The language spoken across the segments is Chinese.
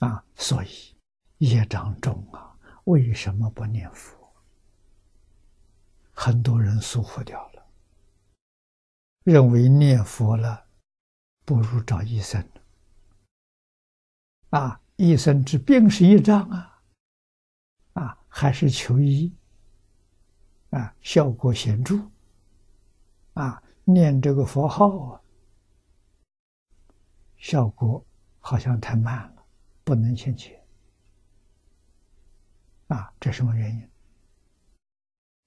啊，所以业障重啊，为什么不念佛？很多人疏忽掉了，认为念佛了，不如找医生。啊，医生治病是一张啊，啊，还是求医，啊，效果显著，啊，念这个佛号啊，效果好像太慢了。不能现前啊！这什么原因？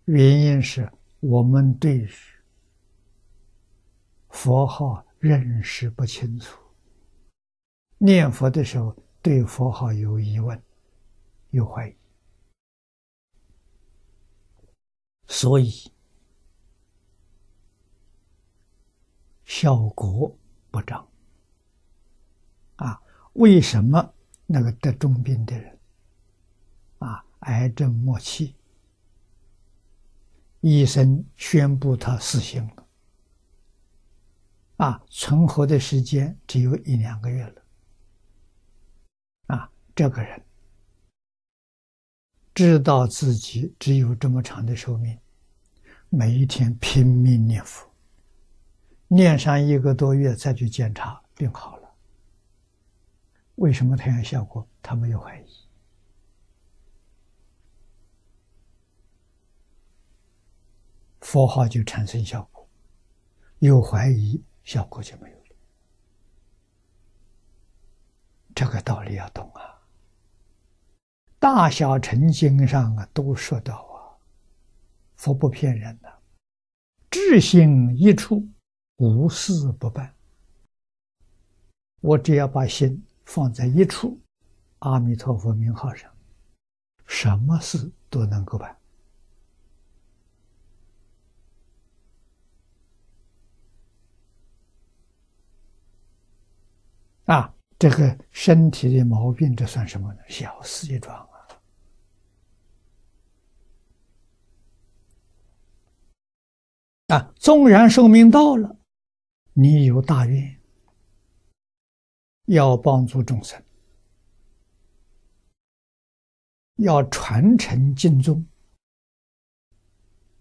原因是我们对佛号认识不清楚，念佛的时候对佛号有疑问、有怀疑，所以效果不彰啊！为什么？那个得重病的人，啊，癌症末期，医生宣布他死刑了，啊，存活的时间只有一两个月了，啊，这个人知道自己只有这么长的寿命，每一天拼命念佛，念上一个多月再去检查，病好了。为什么太阳效果？他没有怀疑，佛号就产生效果；有怀疑，效果就没有了。这个道理要懂啊！大小乘经上啊都说到啊，佛不骗人的，智心一处，无事不办。我只要把心。放在一处，阿弥陀佛名号上，什么事都能够办。啊，这个身体的毛病，这算什么呢？小事一桩啊！啊，纵然寿命到了，你有大愿。要帮助众生，要传承敬宗，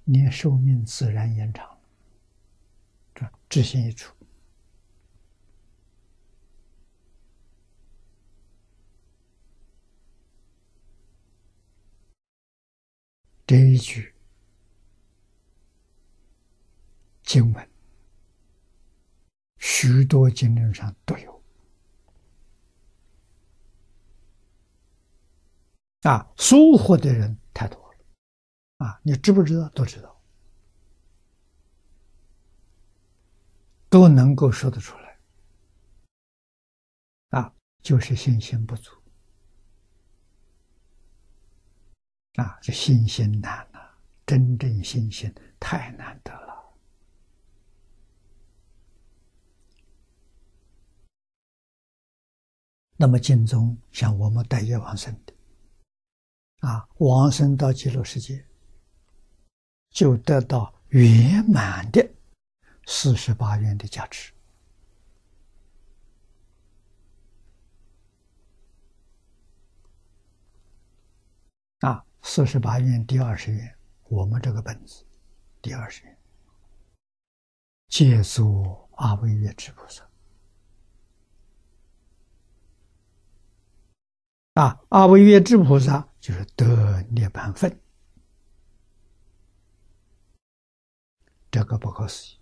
你寿命自然延长。这知心一处，这一句经文，许多经论上都有。啊，疏忽的人太多了，啊，你知不知道？都知道，都能够说得出来，啊，就是信心不足，啊，这信心难了，真正信心太难得了。那么经中像我们待业往生的。啊，往生到极乐世界，就得到圆满的四十八愿的价值。啊，四十八愿第二十愿，我们这个本子第二十愿，借助阿惟越之菩萨。啊，阿惟越之菩萨。就是得涅盘分，这个不可思议。